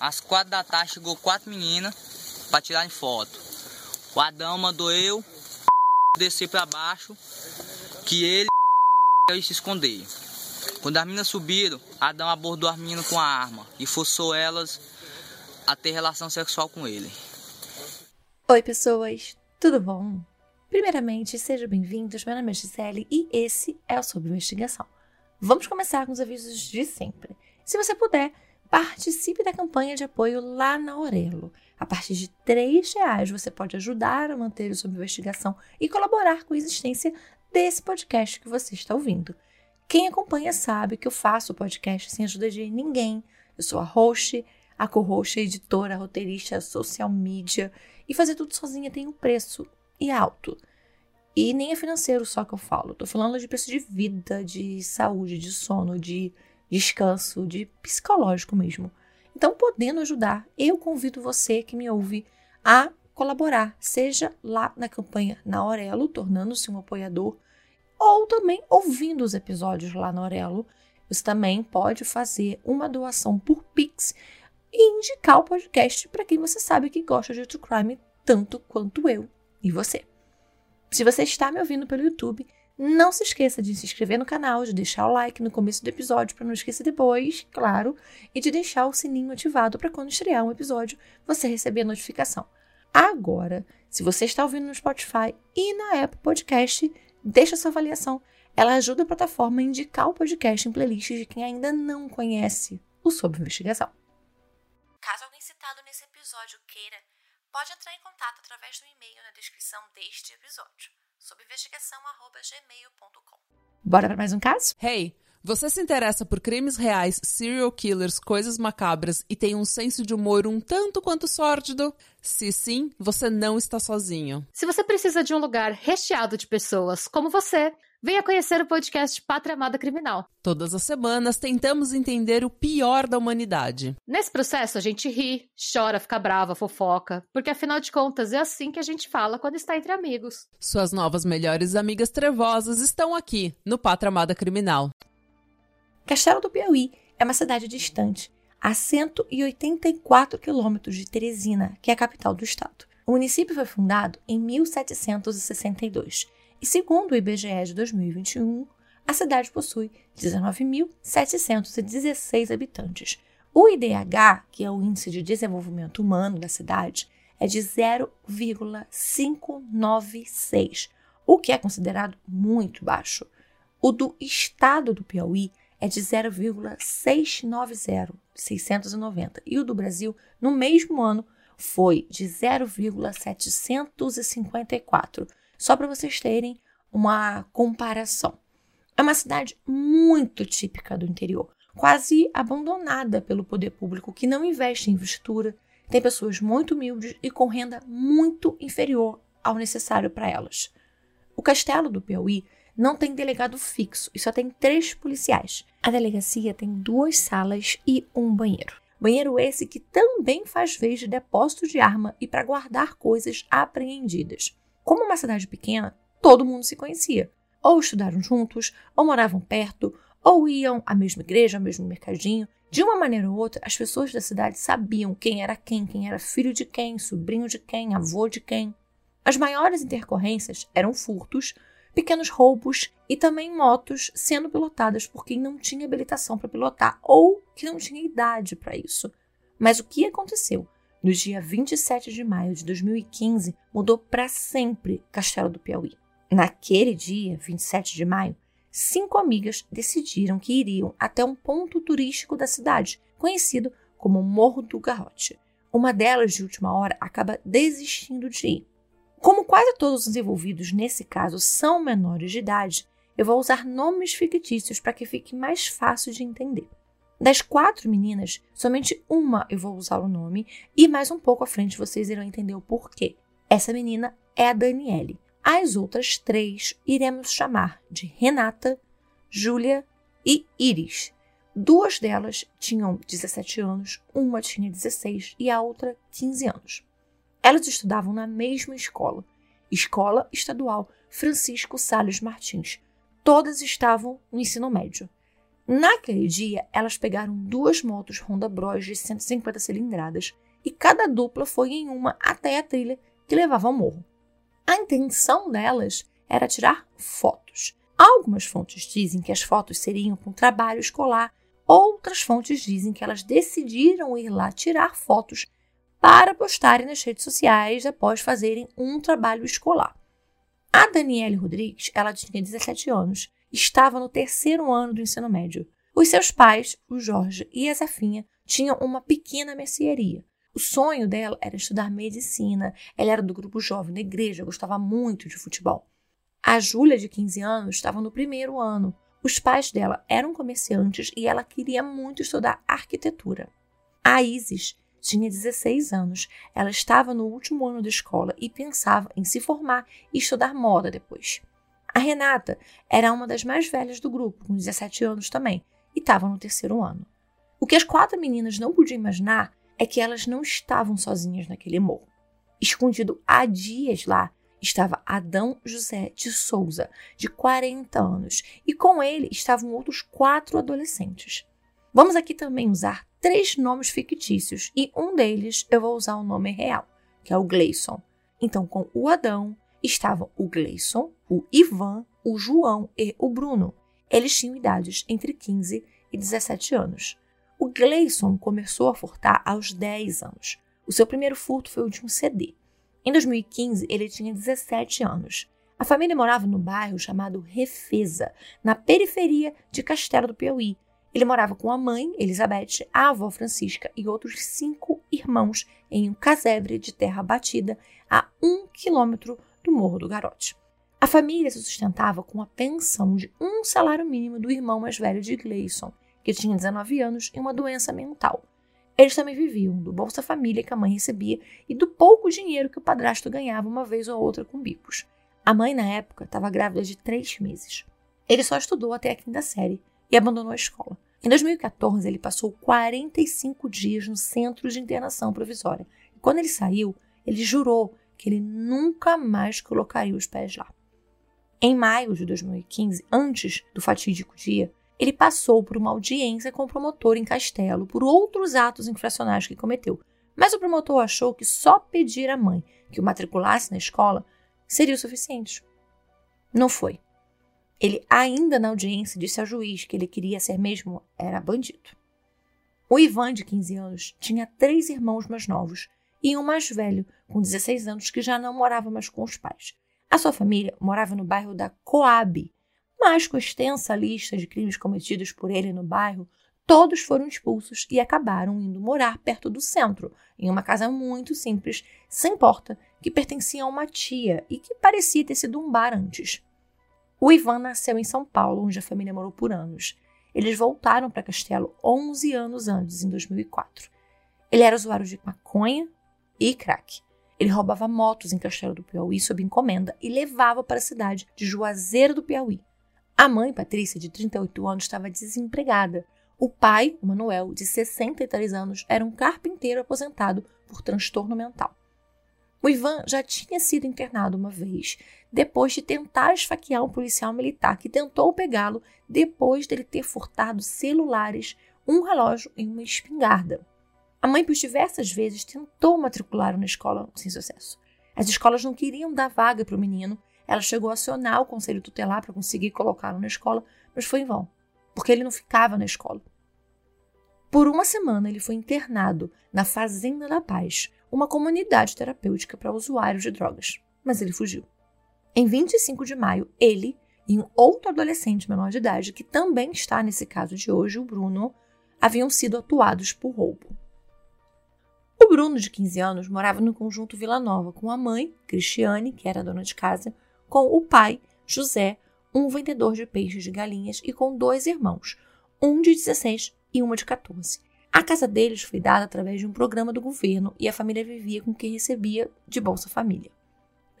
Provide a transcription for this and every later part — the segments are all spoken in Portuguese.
às quatro da tarde chegou quatro meninas para tirar foto. O Adão mandou eu descer para baixo, que ele ia se esconder. Quando as meninas subiram, Adão abordou as meninas com a arma e forçou elas a ter relação sexual com ele. Oi, pessoas, tudo bom? Primeiramente, sejam bem-vindos. Meu nome é Gisele e esse é o Sob Investigação. Vamos começar com os avisos de sempre. Se você puder, participe da campanha de apoio lá na Aurelo. A partir de R$ reais você pode ajudar a manter o Sob Investigação e colaborar com a existência desse podcast que você está ouvindo. Quem acompanha sabe que eu faço o podcast sem ajuda de ninguém. Eu sou a host, a co-host, a editora, a roteirista, a social media. E fazer tudo sozinha tem um preço e alto. E nem é financeiro só que eu falo. Tô falando de preço de vida, de saúde, de sono, de descanso, de psicológico mesmo. Então, podendo ajudar, eu convido você que me ouve a colaborar, seja lá na campanha na Aurelo, tornando-se um apoiador, ou também ouvindo os episódios lá na Aurelo. Você também pode fazer uma doação por Pix e indicar o podcast para quem você sabe que gosta de true crime tanto quanto eu e você. Se você está me ouvindo pelo YouTube, não se esqueça de se inscrever no canal, de deixar o like no começo do episódio para não esquecer depois, claro, e de deixar o sininho ativado para quando estrear um episódio você receber a notificação. Agora, se você está ouvindo no Spotify e na Apple Podcast, deixa sua avaliação. Ela ajuda a plataforma a indicar o podcast em playlists de quem ainda não conhece o Sob Investigação. Caso alguém citado nesse episódio queira, pode entrar em contato através do e-mail na descrição deste episódio sob investigação@gmail.com. Bora para mais um caso? Hey, você se interessa por crimes reais, serial killers, coisas macabras e tem um senso de humor um tanto quanto sórdido? Se sim, você não está sozinho. Se você precisa de um lugar recheado de pessoas como você, Venha conhecer o podcast Pátria Amada Criminal. Todas as semanas tentamos entender o pior da humanidade. Nesse processo a gente ri, chora, fica brava, fofoca, porque afinal de contas é assim que a gente fala quando está entre amigos. Suas novas melhores amigas trevosas estão aqui no Pátria Amada Criminal. Castelo do Piauí é uma cidade distante, a 184 quilômetros de Teresina, que é a capital do estado. O município foi fundado em 1762 e segundo o IBGE de 2021, a cidade possui 19.716 habitantes. O IDH, que é o Índice de Desenvolvimento Humano da cidade, é de 0,596, o que é considerado muito baixo. O do estado do Piauí é de 0,690, 690, e o do Brasil, no mesmo ano, foi de 0,754, só para vocês terem uma comparação. É uma cidade muito típica do interior, quase abandonada pelo poder público que não investe em infraestrutura, tem pessoas muito humildes e com renda muito inferior ao necessário para elas. O castelo do Piauí não tem delegado fixo e só tem três policiais. A delegacia tem duas salas e um banheiro. Banheiro esse que também faz vez de depósito de arma e para guardar coisas apreendidas. Como uma cidade pequena, todo mundo se conhecia. Ou estudaram juntos, ou moravam perto, ou iam à mesma igreja, ao mesmo mercadinho. De uma maneira ou outra, as pessoas da cidade sabiam quem era quem, quem era filho de quem, sobrinho de quem, avô de quem. As maiores intercorrências eram furtos, pequenos roubos e também motos sendo pilotadas por quem não tinha habilitação para pilotar ou que não tinha idade para isso. Mas o que aconteceu? No dia 27 de maio de 2015, mudou para sempre Castelo do Piauí. Naquele dia, 27 de maio, cinco amigas decidiram que iriam até um ponto turístico da cidade, conhecido como Morro do Garrote. Uma delas, de última hora, acaba desistindo de ir. Como quase todos os envolvidos nesse caso são menores de idade, eu vou usar nomes fictícios para que fique mais fácil de entender. Das quatro meninas, somente uma eu vou usar o nome e mais um pouco à frente vocês irão entender o porquê. Essa menina é a Daniele. As outras três iremos chamar de Renata, Júlia e Iris. Duas delas tinham 17 anos, uma tinha 16 e a outra 15 anos. Elas estudavam na mesma escola, Escola Estadual Francisco Salles Martins. Todas estavam no ensino médio. Naquele dia, elas pegaram duas motos Honda Bros de 150 cilindradas e cada dupla foi em uma até a trilha que levava ao morro. A intenção delas era tirar fotos. Algumas fontes dizem que as fotos seriam com trabalho escolar, outras fontes dizem que elas decidiram ir lá tirar fotos para postarem nas redes sociais após fazerem um trabalho escolar. A Daniele Rodrigues, ela tinha 17 anos, estava no terceiro ano do ensino médio. Os seus pais, o Jorge e a Zefinha, tinham uma pequena mercearia. O sonho dela era estudar medicina. Ela era do grupo jovem da igreja, gostava muito de futebol. A Júlia, de 15 anos, estava no primeiro ano. Os pais dela eram comerciantes e ela queria muito estudar arquitetura. A Isis tinha 16 anos. Ela estava no último ano da escola e pensava em se formar e estudar moda depois. A Renata era uma das mais velhas do grupo, com 17 anos também, e estava no terceiro ano. O que as quatro meninas não podiam imaginar é que elas não estavam sozinhas naquele morro. Escondido há dias lá estava Adão José de Souza, de 40 anos, e com ele estavam outros quatro adolescentes. Vamos aqui também usar três nomes fictícios e um deles eu vou usar o nome real, que é o Gleison. Então, com o Adão estavam o Gleison, o Ivan, o João e o Bruno. Eles tinham idades entre 15 e 17 anos. O Gleison começou a furtar aos 10 anos. O seu primeiro furto foi o de um CD. Em 2015, ele tinha 17 anos. A família morava no bairro chamado Refeza, na periferia de Castelo do Piauí, ele morava com a mãe, Elizabeth, a avó Francisca e outros cinco irmãos em um casebre de terra batida a um quilômetro do Morro do Garote. A família se sustentava com a pensão de um salário mínimo do irmão mais velho de Gleison, que tinha 19 anos e uma doença mental. Eles também viviam do Bolsa Família que a mãe recebia e do pouco dinheiro que o padrasto ganhava uma vez ou outra com bicos. A mãe, na época, estava grávida de três meses. Ele só estudou até a quinta série e abandonou a escola. Em 2014, ele passou 45 dias no centro de internação provisória. E quando ele saiu, ele jurou que ele nunca mais colocaria os pés lá. Em maio de 2015, antes do fatídico dia, ele passou por uma audiência com o promotor em Castelo por outros atos infracionais que cometeu. Mas o promotor achou que só pedir à mãe que o matriculasse na escola seria o suficiente. Não foi. Ele, ainda na audiência, disse ao juiz que ele queria ser mesmo era bandido. O Ivan, de 15 anos, tinha três irmãos mais novos e um mais velho, com 16 anos, que já não morava mais com os pais. A sua família morava no bairro da Coab, mas com extensa lista de crimes cometidos por ele no bairro, todos foram expulsos e acabaram indo morar perto do centro, em uma casa muito simples, sem porta, que pertencia a uma tia e que parecia ter sido um bar antes. O Ivan nasceu em São Paulo, onde a família morou por anos. Eles voltaram para Castelo 11 anos antes, em 2004. Ele era usuário de maconha e crack. Ele roubava motos em Castelo do Piauí sob encomenda e levava para a cidade de Juazeiro do Piauí. A mãe, Patrícia, de 38 anos, estava desempregada. O pai, Manuel, de 63 anos, era um carpinteiro aposentado por transtorno mental. O Ivan já tinha sido internado uma vez, depois de tentar esfaquear um policial militar que tentou pegá-lo depois dele ter furtado celulares, um relógio e uma espingarda. A mãe, por diversas vezes, tentou matricular na escola sem sucesso. As escolas não queriam dar vaga para o menino. Ela chegou a acionar o conselho tutelar para conseguir colocá-lo na escola, mas foi em vão, porque ele não ficava na escola. Por uma semana, ele foi internado na Fazenda da Paz, uma comunidade terapêutica para usuários de drogas, mas ele fugiu. Em 25 de maio, ele e um outro adolescente menor de idade, que também está nesse caso de hoje, o Bruno, haviam sido atuados por roubo. O Bruno, de 15 anos, morava no conjunto Vila Nova com a mãe, Cristiane, que era dona de casa, com o pai, José, um vendedor de peixes de galinhas, e com dois irmãos, um de 16 e uma de 14. A casa deles foi dada através de um programa do governo e a família vivia com o que recebia de Bolsa Família.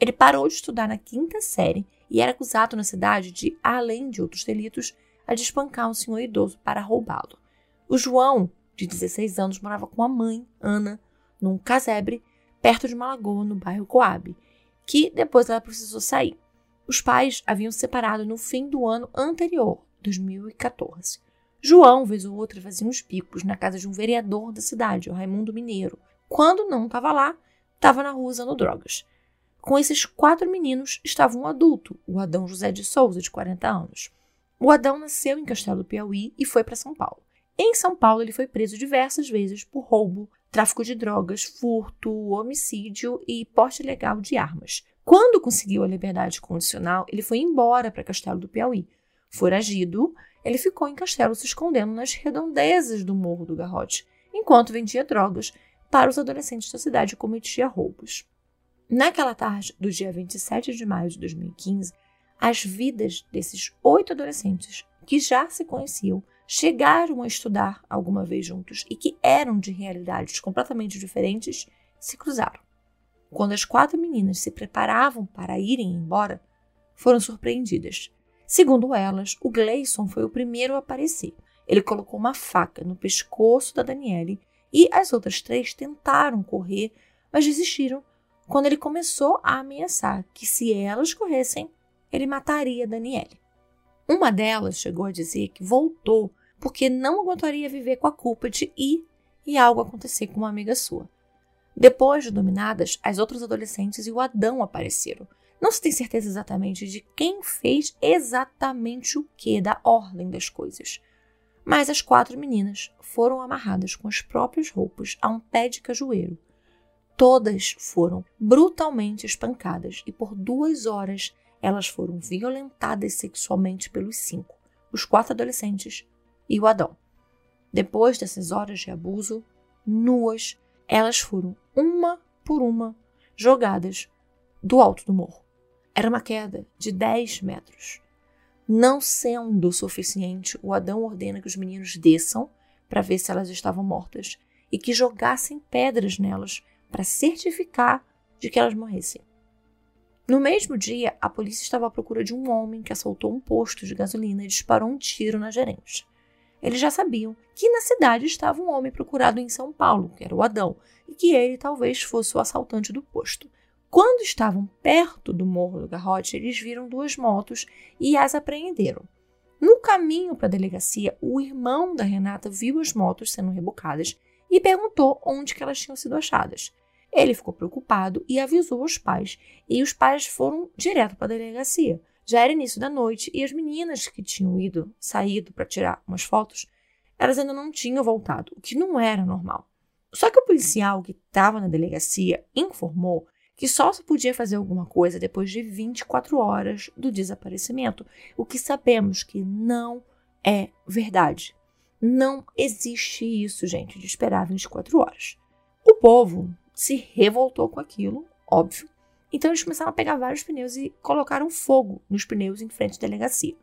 Ele parou de estudar na quinta série e era acusado na cidade de, além de outros delitos, a de espancar um senhor idoso para roubá-lo. O João, de 16 anos, morava com a mãe, Ana, num casebre perto de uma lagoa no bairro Coab, que depois ela precisou sair. Os pais haviam se separado no fim do ano anterior, 2014. João, vez ou outra, fazia uns picos na casa de um vereador da cidade, o Raimundo Mineiro. Quando não estava lá, estava na rua usando drogas. Com esses quatro meninos estava um adulto, o Adão José de Souza, de 40 anos. O Adão nasceu em Castelo do Piauí e foi para São Paulo. Em São Paulo, ele foi preso diversas vezes por roubo, tráfico de drogas, furto, homicídio e porte ilegal de armas. Quando conseguiu a liberdade condicional, ele foi embora para Castelo do Piauí. Foragido, ele ficou em Castelo se escondendo nas redondezas do Morro do Garrote, enquanto vendia drogas para os adolescentes da cidade e cometia roubos. Naquela tarde do dia 27 de maio de 2015, as vidas desses oito adolescentes que já se conheciam, chegaram a estudar alguma vez juntos e que eram de realidades completamente diferentes, se cruzaram. Quando as quatro meninas se preparavam para irem embora, foram surpreendidas. Segundo elas, o Gleison foi o primeiro a aparecer. Ele colocou uma faca no pescoço da Daniele e as outras três tentaram correr, mas desistiram quando ele começou a ameaçar que se elas corressem, ele mataria Daniele. Uma delas chegou a dizer que voltou porque não aguentaria viver com a culpa de ir e algo acontecer com uma amiga sua. Depois de dominadas, as outras adolescentes e o Adão apareceram. Não se tem certeza exatamente de quem fez exatamente o que da ordem das coisas. Mas as quatro meninas foram amarradas com as próprias roupas a um pé de cajueiro. Todas foram brutalmente espancadas e por duas horas elas foram violentadas sexualmente pelos cinco, os quatro adolescentes e o Adão. Depois dessas horas de abuso, nuas, elas foram uma por uma jogadas do alto do morro. Era uma queda de 10 metros. Não sendo suficiente, o Adão ordena que os meninos desçam para ver se elas estavam mortas e que jogassem pedras nelas para certificar de que elas morressem. No mesmo dia, a polícia estava à procura de um homem que assaltou um posto de gasolina e disparou um tiro na gerente. Eles já sabiam que na cidade estava um homem procurado em São Paulo, que era o Adão, e que ele talvez fosse o assaltante do posto. Quando estavam perto do Morro do Garrote, eles viram duas motos e as apreenderam. No caminho para a delegacia, o irmão da Renata viu as motos sendo rebocadas e perguntou onde elas tinham sido achadas. Ele ficou preocupado e avisou os pais, e os pais foram direto para a delegacia. Já era início da noite e as meninas que tinham ido, saído para tirar umas fotos, elas ainda não tinham voltado, o que não era normal. Só que o policial que estava na delegacia informou que só se podia fazer alguma coisa depois de 24 horas do desaparecimento, o que sabemos que não é verdade. Não existe isso, gente, de esperar 24 horas. O povo se revoltou com aquilo, óbvio. Então eles começaram a pegar vários pneus e colocaram fogo nos pneus em frente à delegacia.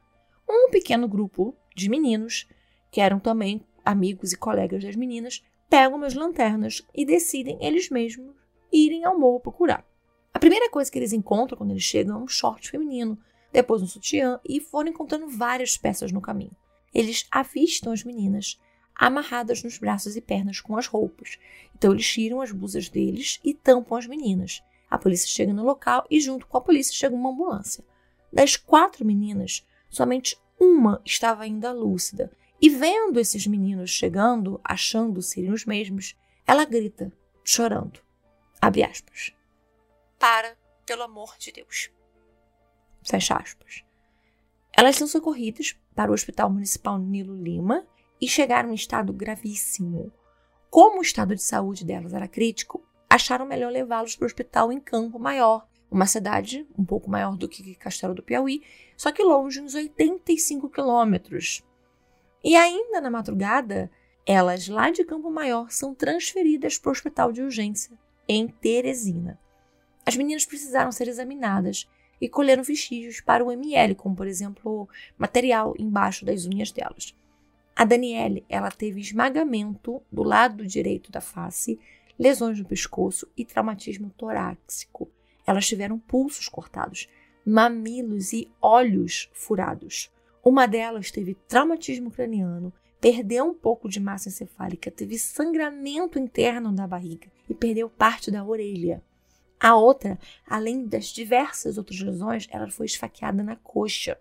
Um pequeno grupo de meninos, que eram também amigos e colegas das meninas, pegam umas lanternas e decidem eles mesmos irem ao morro procurar. A primeira coisa que eles encontram quando eles chegam é um short feminino, depois um sutiã e foram encontrando várias peças no caminho. Eles avistam as meninas amarradas nos braços e pernas com as roupas. Então eles tiram as blusas deles e tampam as meninas. A polícia chega no local e, junto com a polícia, chega uma ambulância. Das quatro meninas, somente uma estava ainda lúcida. E vendo esses meninos chegando, achando serem os mesmos, ela grita, chorando. Abre aspas. Para, pelo amor de Deus. Fecha aspas. Elas são socorridas para o Hospital Municipal Nilo Lima e chegaram em estado gravíssimo. Como o estado de saúde delas era crítico, acharam melhor levá-los para o hospital em Campo Maior, uma cidade um pouco maior do que Castelo do Piauí, só que longe, uns 85 quilômetros. E ainda na madrugada, elas lá de Campo Maior são transferidas para o hospital de urgência, em Teresina. As meninas precisaram ser examinadas e colheram vestígios para o ML, como por exemplo material embaixo das unhas delas. A Daniele, ela teve esmagamento do lado direito da face, lesões no pescoço e traumatismo torácico. Elas tiveram pulsos cortados, mamilos e olhos furados. Uma delas teve traumatismo craniano, perdeu um pouco de massa encefálica, teve sangramento interno da barriga e perdeu parte da orelha. A outra, além das diversas outras lesões, ela foi esfaqueada na coxa.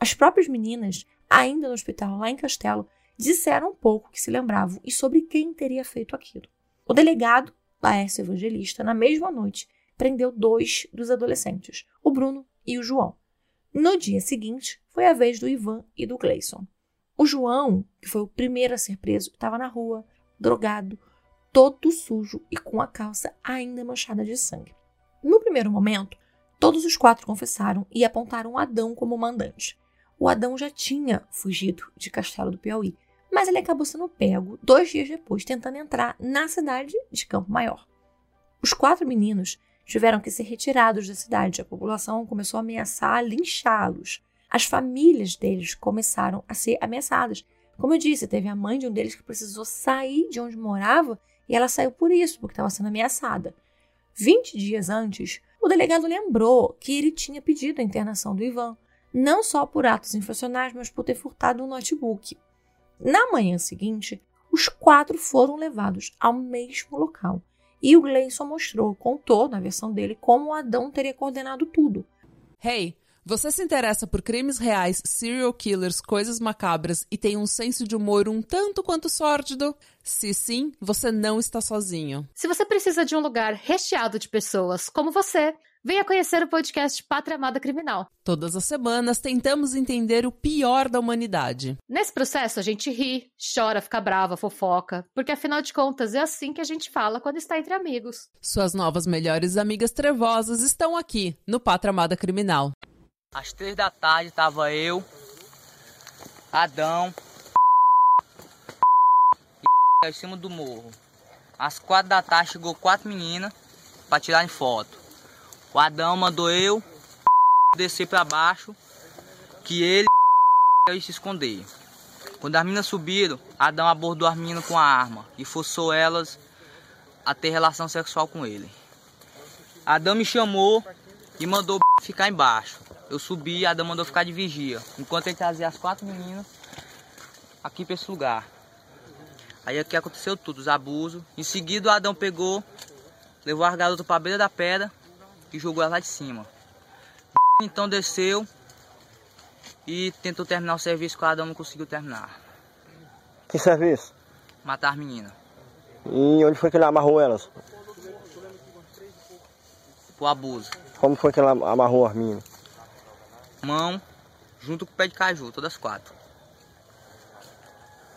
As próprias meninas ainda no hospital lá em Castelo, disseram um pouco que se lembravam e sobre quem teria feito aquilo. O delegado, Laércio Evangelista, na mesma noite, prendeu dois dos adolescentes, o Bruno e o João. No dia seguinte, foi a vez do Ivan e do Gleison. O João, que foi o primeiro a ser preso, estava na rua, drogado, todo sujo e com a calça ainda manchada de sangue. No primeiro momento, todos os quatro confessaram e apontaram Adão como mandante. O Adão já tinha fugido de Castelo do Piauí, mas ele acabou sendo pego dois dias depois, tentando entrar na cidade de Campo Maior. Os quatro meninos tiveram que ser retirados da cidade. A população começou a ameaçar linchá-los. As famílias deles começaram a ser ameaçadas. Como eu disse, teve a mãe de um deles que precisou sair de onde morava e ela saiu por isso, porque estava sendo ameaçada. 20 dias antes, o delegado lembrou que ele tinha pedido a internação do Ivan, não só por atos infracionais, mas por ter furtado um notebook. Na manhã seguinte, os quatro foram levados ao mesmo local e o Gleison mostrou, contou na versão dele, como o Adão teria coordenado tudo. Hey, você se interessa por crimes reais, serial killers, coisas macabras e tem um senso de humor um tanto quanto sórdido? Se sim, você não está sozinho. Se você precisa de um lugar recheado de pessoas como você, venha conhecer o podcast Pátria Amada Criminal. Todas as semanas tentamos entender o pior da humanidade. Nesse processo a gente ri, chora, fica brava, fofoca, porque afinal de contas é assim que a gente fala quando está entre amigos. Suas novas melhores amigas trevosas estão aqui no Pátria Amada Criminal. Às três da tarde tava eu, Adão e em cima do morro. Às quatro da tarde chegou quatro meninas para tirarem foto. O Adão mandou eu descer para baixo, que ele ia se esconder. Quando as meninas subiram, Adão abordou as meninas com a arma e forçou elas a ter relação sexual com ele. Adão me chamou e mandou ficar embaixo. Eu subi e Adão mandou ficar de vigia. Enquanto ele trazia as quatro meninas aqui para esse lugar. Aí aqui aconteceu tudo, os abusos. Em seguida o Adão pegou, levou as garotas para a beira da pedra e jogou elas lá de cima. Então desceu e tentou terminar o serviço o Adão não conseguiu terminar. Que serviço? Matar as meninas. E onde foi que ele amarrou elas? Por abuso. Como foi que ele amarrou as meninas? Mão, junto com o pé de caju, todas quatro.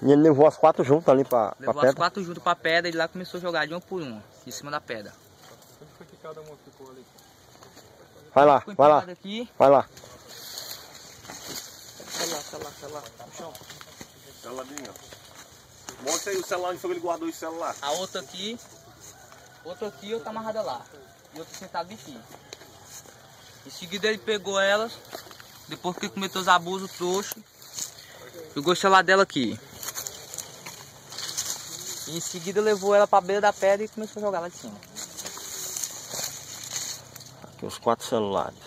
E ele levou as quatro juntas ali pra, Levou pra as pedra? quatro junto pra pedra e lá começou a jogar de uma por uma, em cima da pedra. Vai lá, Ficou vai lá, empilhado aqui, vai lá. Celular, celular, celular. No chão. Celularzinho. Mostra aí o celular onde foi que ele guardou o celular. a outra aqui, outra aqui e outra amarrada lá. E outra sentada aqui. Em seguida ele pegou elas, depois que ele cometeu os abusos, trouxe. Jogou o celular dela aqui. E em seguida levou ela pra beira da pedra e começou a jogar lá de cima. Aqui os quatro celulares.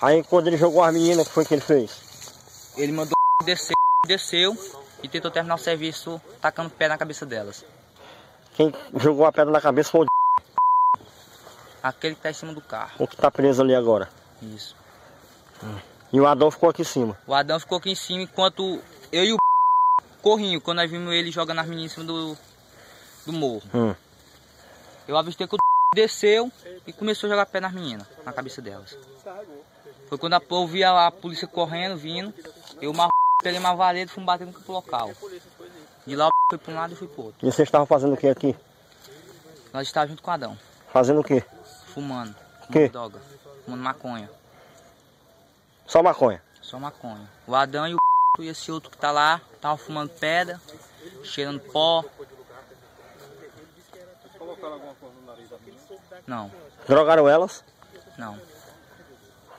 Aí quando ele jogou as meninas, o que foi que ele fez? Ele mandou descer, desceu e tentou terminar o serviço tacando pé na cabeça delas. Quem jogou a pedra na cabeça foi o. Aquele que tá em cima do carro. o que tá preso ali agora. Isso. E o Adão ficou aqui em cima. O Adão ficou aqui em cima enquanto eu e o corrinho, quando nós vimos ele jogando as meninas em cima do, do morro. Hum. Eu avistei que o desceu e começou a jogar pé nas meninas, na cabeça delas. Foi quando a- eu vi a, a polícia correndo, vindo, eu mar... peguei uma vareta e fui bater no campo local. De lá fui para um lado e fui pro outro. E vocês estavam fazendo o que aqui? Nós estávamos junto com o Adão, Fazendo o quê? fumando, fumando droga, fumando maconha, Só maconha. só maconha. O Adão e o e esse outro que tá lá, estavam fumando pedra, cheirando pó. Não, Drogaram elas. não,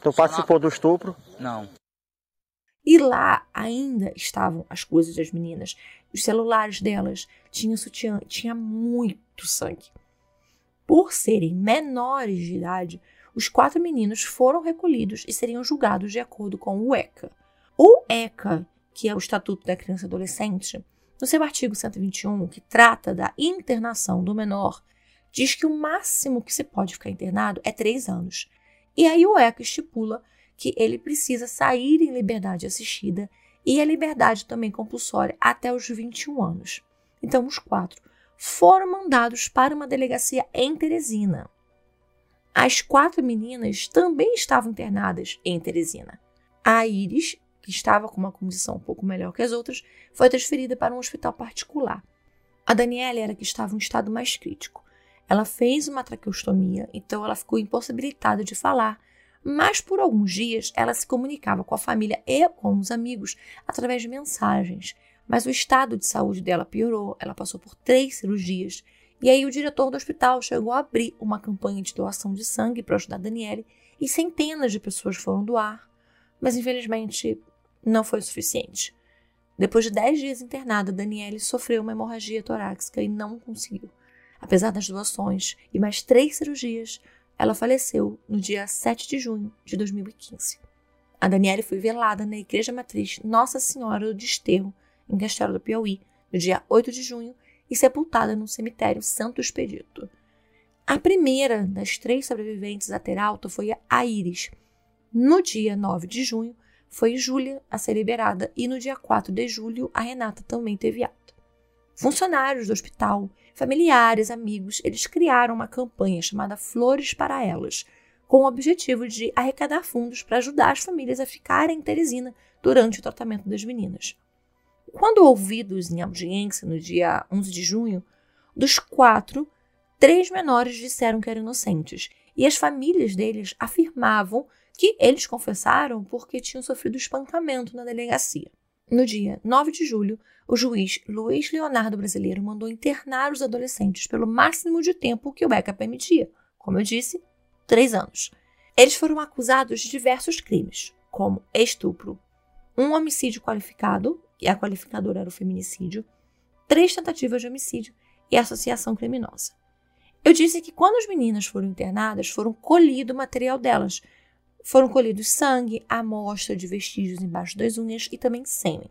Tu participou do estupro. não. E lá ainda estavam as coisas das meninas. Os celulares delas tinham sutiã, tinha muito sangue. Por serem menores de idade, os quatro meninos foram recolhidos e seriam julgados de acordo com o ECA. O ECA, que é o Estatuto da Criança e Adolescente, no seu artigo 121, que trata da internação do menor, diz que o máximo que se pode ficar internado é três anos. E aí o ECA estipula que ele precisa sair em liberdade assistida e a liberdade também compulsória até os 21 anos. Então, os quatro foram mandados para uma delegacia em Teresina. As quatro meninas também estavam internadas em Teresina. A Iris, que estava com uma condição um pouco melhor que as outras, foi transferida para um hospital particular. A Daniela era que estava em um estado mais crítico. Ela fez uma traqueostomia, então ela ficou impossibilitada de falar, mas por alguns dias ela se comunicava com a família e com os amigos através de mensagens. Mas o estado de saúde dela piorou, ela passou por três cirurgias e aí o diretor do hospital chegou a abrir uma campanha de doação de sangue para ajudar Daniele e centenas de pessoas foram doar, mas infelizmente não foi o suficiente. Depois de 10 dias internada, Daniele sofreu uma hemorragia torácica e não conseguiu. Apesar das doações e mais três cirurgias, ela faleceu no dia 7 de junho de 2015. A Daniele foi velada na Igreja Matriz Nossa Senhora do Desterro, em Castelo do Piauí, no dia 8 de junho, e sepultada no cemitério Santo Expedito. A primeira das três sobreviventes a ter alta foi a Iris. No dia 9 de junho, foi Júlia a ser liberada e no dia 4 de julho, a Renata também teve alta. Funcionários do hospital, familiares, amigos, eles criaram uma campanha chamada Flores para Elas, com o objetivo de arrecadar fundos para ajudar as famílias a ficarem em Teresina durante o tratamento das meninas. Quando ouvidos em audiência no dia 11 de junho, dos quatro, três menores disseram que eram inocentes e as famílias deles afirmavam que eles confessaram porque tinham sofrido espancamento na delegacia. No dia 9 de julho, o juiz Luiz Leonardo Brasileiro mandou internar os adolescentes pelo máximo de tempo que o ECA permitia, como eu disse, três anos. Eles foram acusados de diversos crimes, como estupro, um homicídio qualificado, e a qualificadora era o feminicídio, três tentativas de homicídio e associação criminosa. Eu disse que quando as meninas foram internadas, foram colhido o material delas. Foram colhidos sangue, amostra de vestígios embaixo das unhas e também sêmen.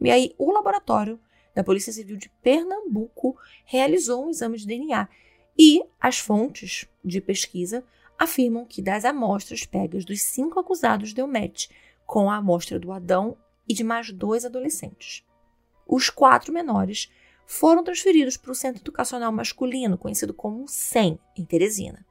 E aí, o laboratório da Polícia Civil de Pernambuco realizou um exame de DNA e as fontes de pesquisa afirmam que das amostras pegas dos cinco acusados deu match com a amostra do Adão e de mais dois adolescentes. Os quatro menores foram transferidos para o Centro Educacional Masculino, conhecido como SEM, em Teresina.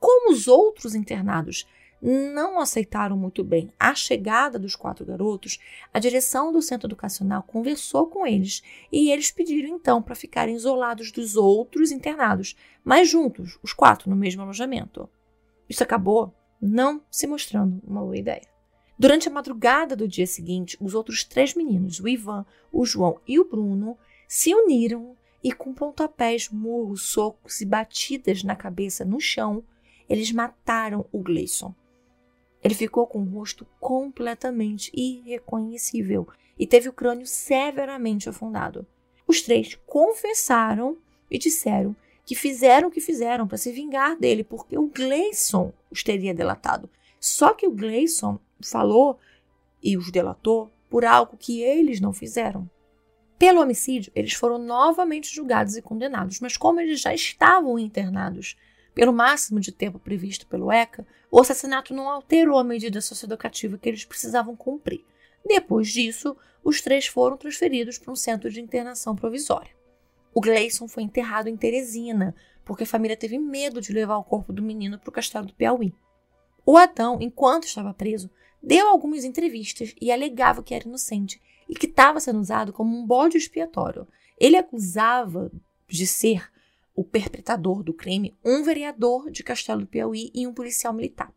Como os outros internados não aceitaram muito bem a chegada dos quatro garotos, a direção do centro educacional conversou com eles e eles pediram então para ficarem isolados dos outros internados, mas juntos, os quatro, no mesmo alojamento. Isso acabou não se mostrando uma boa ideia. Durante a madrugada do dia seguinte, os outros três meninos, o Ivan, o João e o Bruno, se uniram e, com pontapés, murros, socos e batidas na cabeça no chão, eles mataram o Gleison. Ele ficou com o rosto completamente irreconhecível e teve o crânio severamente afundado. Os três confessaram e disseram que fizeram o que fizeram para se vingar dele, porque o Gleison os teria delatado. Só que o Gleison falou e os delatou por algo que eles não fizeram. Pelo homicídio, eles foram novamente julgados e condenados, mas como eles já estavam internados pelo máximo de tempo previsto pelo ECA, o assassinato não alterou a medida socioeducativa que eles precisavam cumprir. Depois disso, os três foram transferidos para um centro de internação provisória. O Gleison foi enterrado em Teresina, porque a família teve medo de levar o corpo do menino para o castelo do Piauí. O Adão, enquanto estava preso, deu algumas entrevistas e alegava que era inocente e que estava sendo usado como um bode expiatório. Ele acusava de ser o perpetrador do crime um vereador de Castelo do Piauí e um policial militar.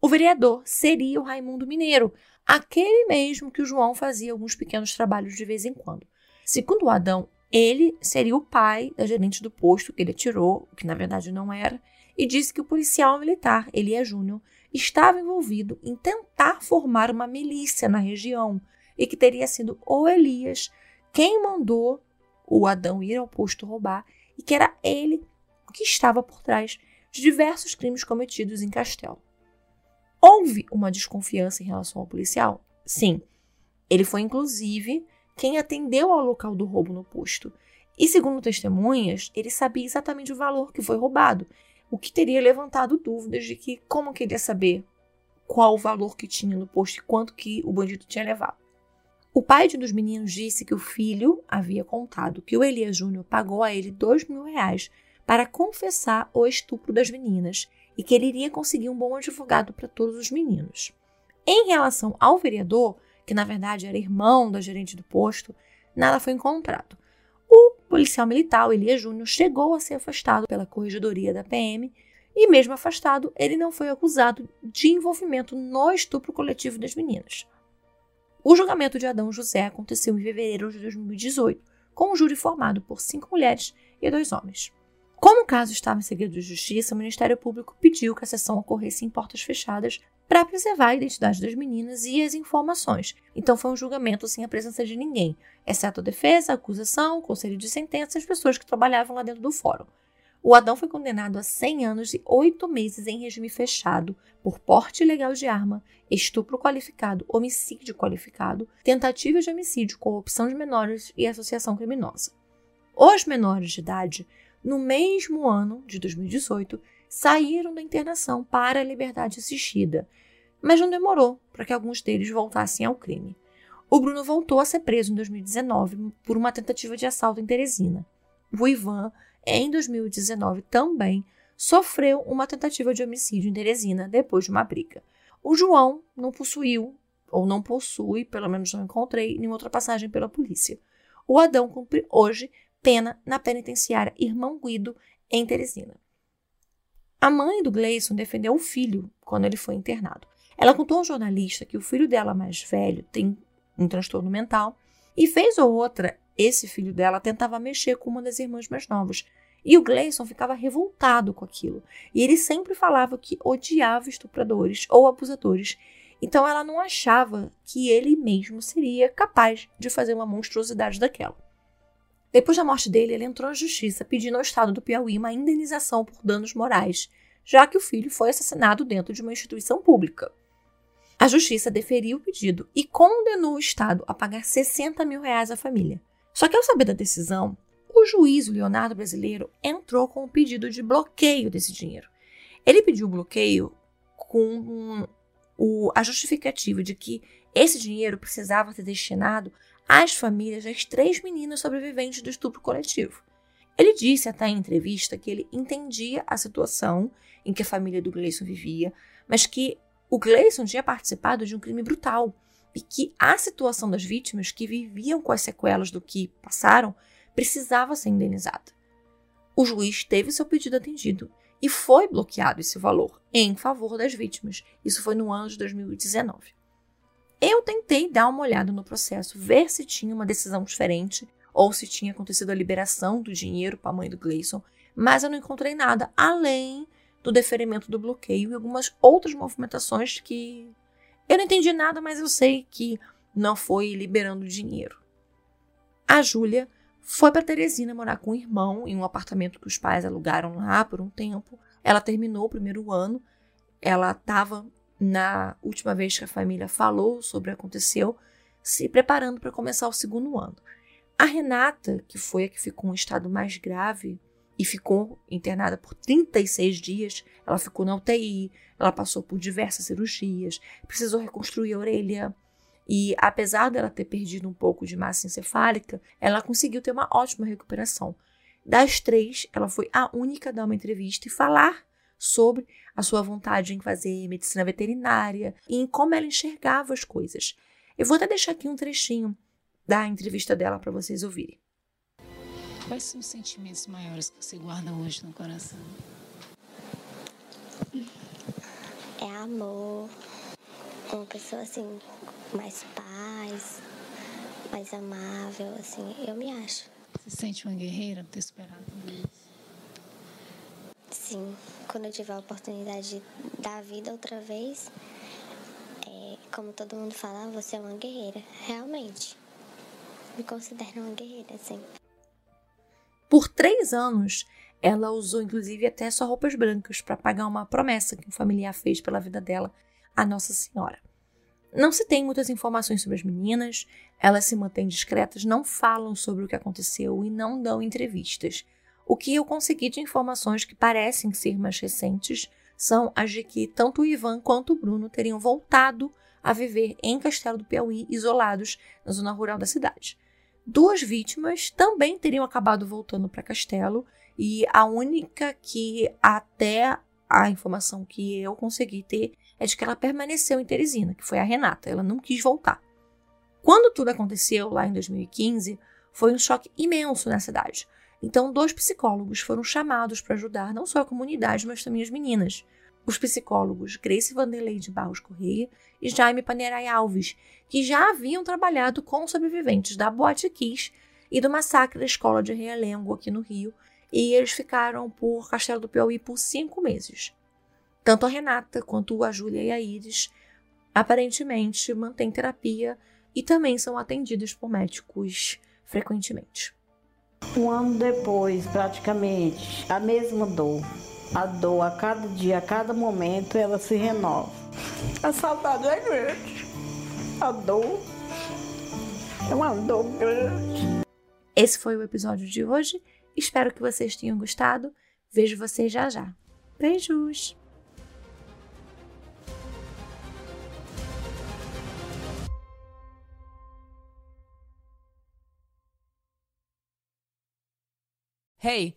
O vereador seria o Raimundo Mineiro, aquele mesmo que o João fazia alguns pequenos trabalhos de vez em quando. Segundo o Adão, ele seria o pai da gerente do posto que ele atirou, que na verdade não era, e disse que o policial militar, Elia Júnior, estava envolvido em tentar formar uma milícia na região e que teria sido o Elias quem mandou o Adão ir ao posto roubar e que era ele que estava por trás de diversos crimes cometidos em Castelo. Houve uma desconfiança em relação ao policial? Sim. Ele foi, inclusive, quem atendeu ao local do roubo no posto. E, segundo testemunhas, ele sabia exatamente o valor que foi roubado o que teria levantado dúvidas de que como queria saber qual o valor que tinha no posto e quanto que o bandido tinha levado. O pai de um dos meninos disse que o filho havia contado que o Elias Júnior pagou a ele dois mil reais para confessar o estupro das meninas e que ele iria conseguir um bom advogado para todos os meninos. Em relação ao vereador, que na verdade era irmão da gerente do posto, nada foi encontrado. O policial militar, Elias Júnior, chegou a ser afastado pela corregedoria da PM e, mesmo afastado, ele não foi acusado de envolvimento no estupro coletivo das meninas. O julgamento de Adão José aconteceu em fevereiro de 2018, com um júri formado por cinco mulheres e dois homens. Como o caso estava em segredo de justiça, o Ministério Público pediu que a sessão ocorresse em portas fechadas para preservar a identidade das meninas e as informações. Então foi um julgamento sem a presença de ninguém, exceto a defesa, a acusação, o conselho de sentença e as pessoas que trabalhavam lá dentro do fórum. O Adão foi condenado a 100 anos e 8 meses em regime fechado por porte ilegal de arma, estupro qualificado, homicídio qualificado, tentativa de homicídio, corrupção de menores e associação criminosa. Os menores de idade no mesmo ano de 2018, saíram da internação para a liberdade assistida, mas não demorou para que alguns deles voltassem ao crime. O Bruno voltou a ser preso em 2019 por uma tentativa de assalto em Teresina. O Ivan, em 2019 também, sofreu uma tentativa de homicídio em Teresina depois de uma briga. O João não possuiu, ou não possui, pelo menos não encontrei, nenhuma outra passagem pela polícia. O Adão cumpre hoje pena na penitenciária Irmão Guido, em Teresina. A mãe do Gleison defendeu o filho quando ele foi internado. Ela contou a um jornalista que o filho dela mais velho tem um transtorno mental e fez ou outra esse filho dela tentava mexer com uma das irmãs mais novas. E o Gleison ficava revoltado com aquilo. E ele sempre falava que odiava estupradores ou abusadores. Então ela não achava que ele mesmo seria capaz de fazer uma monstruosidade daquela. Depois da morte dele, ele entrou na justiça pedindo ao Estado do Piauí uma indenização por danos morais, já que o filho foi assassinado dentro de uma instituição pública. A justiça deferiu o pedido e condenou o Estado a pagar 60 mil reais à família. Só que ao saber da decisão, o juiz Leonardo Brasileiro entrou com um pedido de bloqueio desse dinheiro. Ele pediu o bloqueio com o, a justificativa de que esse dinheiro precisava ser destinado às famílias das três meninas sobreviventes do estupro coletivo. Ele disse até em entrevista que ele entendia a situação em que a família do Gleison vivia, mas que o Gleison tinha participado de um crime brutal e que a situação das vítimas que viviam com as sequelas do que passaram precisava ser indenizada. O juiz teve seu pedido atendido e foi bloqueado esse valor em favor das vítimas. Isso foi no ano de 2019. Eu tentei dar uma olhada no processo, ver se tinha uma decisão diferente ou se tinha acontecido a liberação do dinheiro para a mãe do Gleison, mas eu não encontrei nada além do deferimento do bloqueio e algumas outras movimentações que eu não entendi nada, mas eu sei que não foi liberando dinheiro. A Júlia foi para Teresina morar com o irmão em um apartamento que os pais alugaram lá por um tempo. Ela terminou o primeiro ano, ela estava na última vez que a família falou sobre o que aconteceu, se preparando para começar o segundo ano. A Renata, que foi a que ficou em estado mais grave e ficou internada por 36 dias, ela ficou na UTI, ela passou por diversas cirurgias, precisou reconstruir a orelha. E apesar dela ter perdido um pouco de massa encefálica, ela conseguiu ter uma ótima recuperação. Das três, ela foi a única a dar uma entrevista e falar sobre a sua vontade em fazer medicina veterinária e em como ela enxergava as coisas. Eu vou até deixar aqui um trechinho da entrevista dela para vocês ouvirem. Quais são os sentimentos maiores que você guarda hoje no coração? É amor, uma pessoa assim, mais paz, mais amável, assim, eu me acho. Você sente uma guerreira por ter superado tudo isso? Sim, quando eu tiver a oportunidade de dar a vida outra vez, é, como todo mundo fala, você é uma guerreira. Realmente. Me considero uma guerreira, sim. Por três anos, ela usou inclusive até só roupas brancas para pagar uma promessa que um familiar fez pela vida dela, a Nossa Senhora. Não se tem muitas informações sobre as meninas, elas se mantêm discretas, não falam sobre o que aconteceu e não dão entrevistas. O que eu consegui de informações que parecem ser mais recentes são as de que tanto o Ivan quanto o Bruno teriam voltado a viver em Castelo do Piauí, isolados na zona rural da cidade. Duas vítimas também teriam acabado voltando para Castelo e a única que até a informação que eu consegui ter é de que ela permaneceu em Teresina, que foi a Renata. Ela não quis voltar. Quando tudo aconteceu lá em 2015, foi um choque imenso na cidade. Então, dois psicólogos foram chamados para ajudar não só a comunidade, mas também as meninas. Os psicólogos Grace Vanderlei de Barros Correia e Jaime Panerai Alves, que já haviam trabalhado com sobreviventes da Boate Kiss e do massacre da escola de Realengo aqui no Rio, e eles ficaram por Castelo do Piauí por cinco meses. Tanto a Renata quanto a Júlia e a Iris aparentemente mantêm terapia e também são atendidas por médicos frequentemente. Um ano depois, praticamente, a mesma dor. A dor a cada dia, a cada momento, ela se renova. A saudade é grande. A dor é uma dor grande. Esse foi o episódio de hoje. Espero que vocês tenham gostado. Vejo vocês já já. Beijos! Hey,